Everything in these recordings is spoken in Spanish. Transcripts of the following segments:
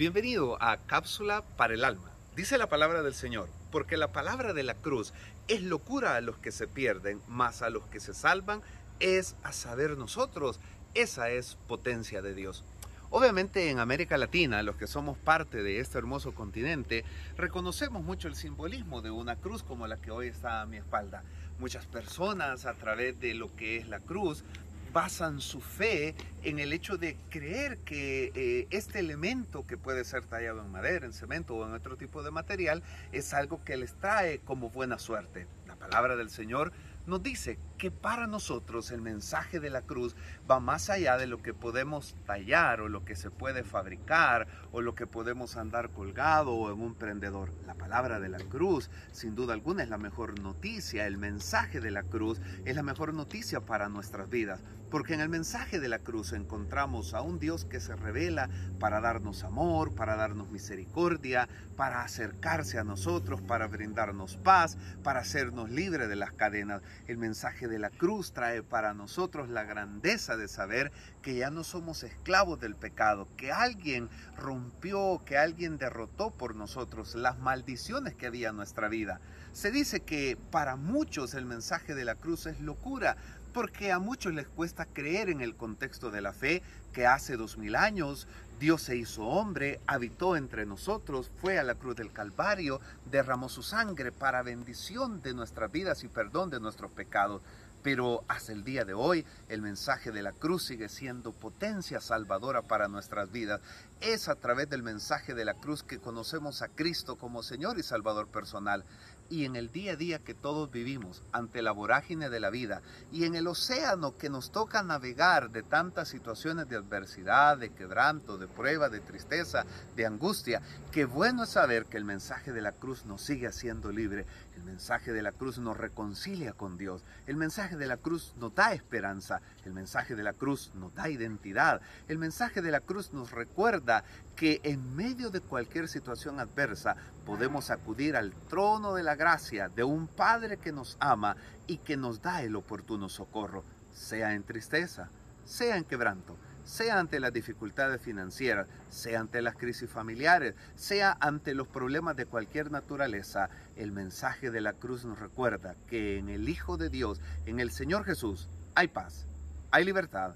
Bienvenido a Cápsula para el Alma. Dice la palabra del Señor, porque la palabra de la cruz es locura a los que se pierden, mas a los que se salvan es a saber nosotros. Esa es potencia de Dios. Obviamente en América Latina, los que somos parte de este hermoso continente, reconocemos mucho el simbolismo de una cruz como la que hoy está a mi espalda. Muchas personas a través de lo que es la cruz basan su fe en el hecho de creer que eh, este elemento que puede ser tallado en madera, en cemento o en otro tipo de material es algo que les trae como buena suerte. La palabra del Señor nos dice que para nosotros el mensaje de la cruz va más allá de lo que podemos tallar o lo que se puede fabricar o lo que podemos andar colgado o en un prendedor. La palabra de la cruz, sin duda alguna, es la mejor noticia. El mensaje de la cruz es la mejor noticia para nuestras vidas. Porque en el mensaje de la cruz encontramos a un Dios que se revela para darnos amor, para darnos misericordia, para acercarse a nosotros, para brindarnos paz, para hacernos libres de las cadenas. El mensaje de la cruz trae para nosotros la grandeza de saber que ya no somos esclavos del pecado, que alguien rompió, que alguien derrotó por nosotros las maldiciones que había en nuestra vida. Se dice que para muchos el mensaje de la cruz es locura, porque a muchos les cuesta creer en el contexto de la fe que hace dos mil años Dios se hizo hombre, habitó entre nosotros, fue a la cruz del Calvario, derramó su sangre para bendición de nuestras vidas y perdón de nuestros pecados. Pero hasta el día de hoy el mensaje de la cruz sigue siendo potencia salvadora para nuestras vidas. Es a través del mensaje de la cruz que conocemos a Cristo como Señor y Salvador personal y en el día a día que todos vivimos ante la vorágine de la vida y en el océano que nos toca navegar de tantas situaciones de adversidad, de quebranto, de prueba, de tristeza, de angustia, qué bueno es saber que el mensaje de la cruz nos sigue haciendo libre, el mensaje de la cruz nos reconcilia con Dios, el mensaje de la cruz nos da esperanza, el mensaje de la cruz nos da identidad, el mensaje de la cruz nos recuerda que en medio de cualquier situación adversa podemos acudir al trono de la gracia de un Padre que nos ama y que nos da el oportuno socorro, sea en tristeza, sea en quebranto, sea ante las dificultades financieras, sea ante las crisis familiares, sea ante los problemas de cualquier naturaleza, el mensaje de la cruz nos recuerda que en el Hijo de Dios, en el Señor Jesús, hay paz, hay libertad,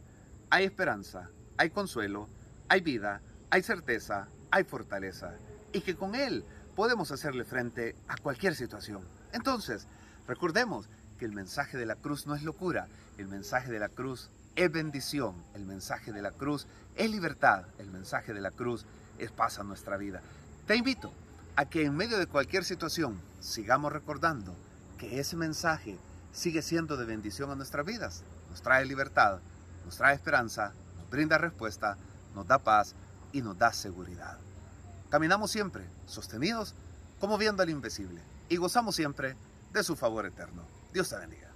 hay esperanza, hay consuelo, hay vida, hay certeza, hay fortaleza, y que con Él podemos hacerle frente a cualquier situación. Entonces, recordemos que el mensaje de la cruz no es locura, el mensaje de la cruz es bendición, el mensaje de la cruz es libertad, el mensaje de la cruz es paz a nuestra vida. Te invito a que en medio de cualquier situación sigamos recordando que ese mensaje sigue siendo de bendición a nuestras vidas. Nos trae libertad, nos trae esperanza, nos brinda respuesta, nos da paz y nos da seguridad. Caminamos siempre sostenidos como viendo al invisible y gozamos siempre de su favor eterno. Dios te bendiga.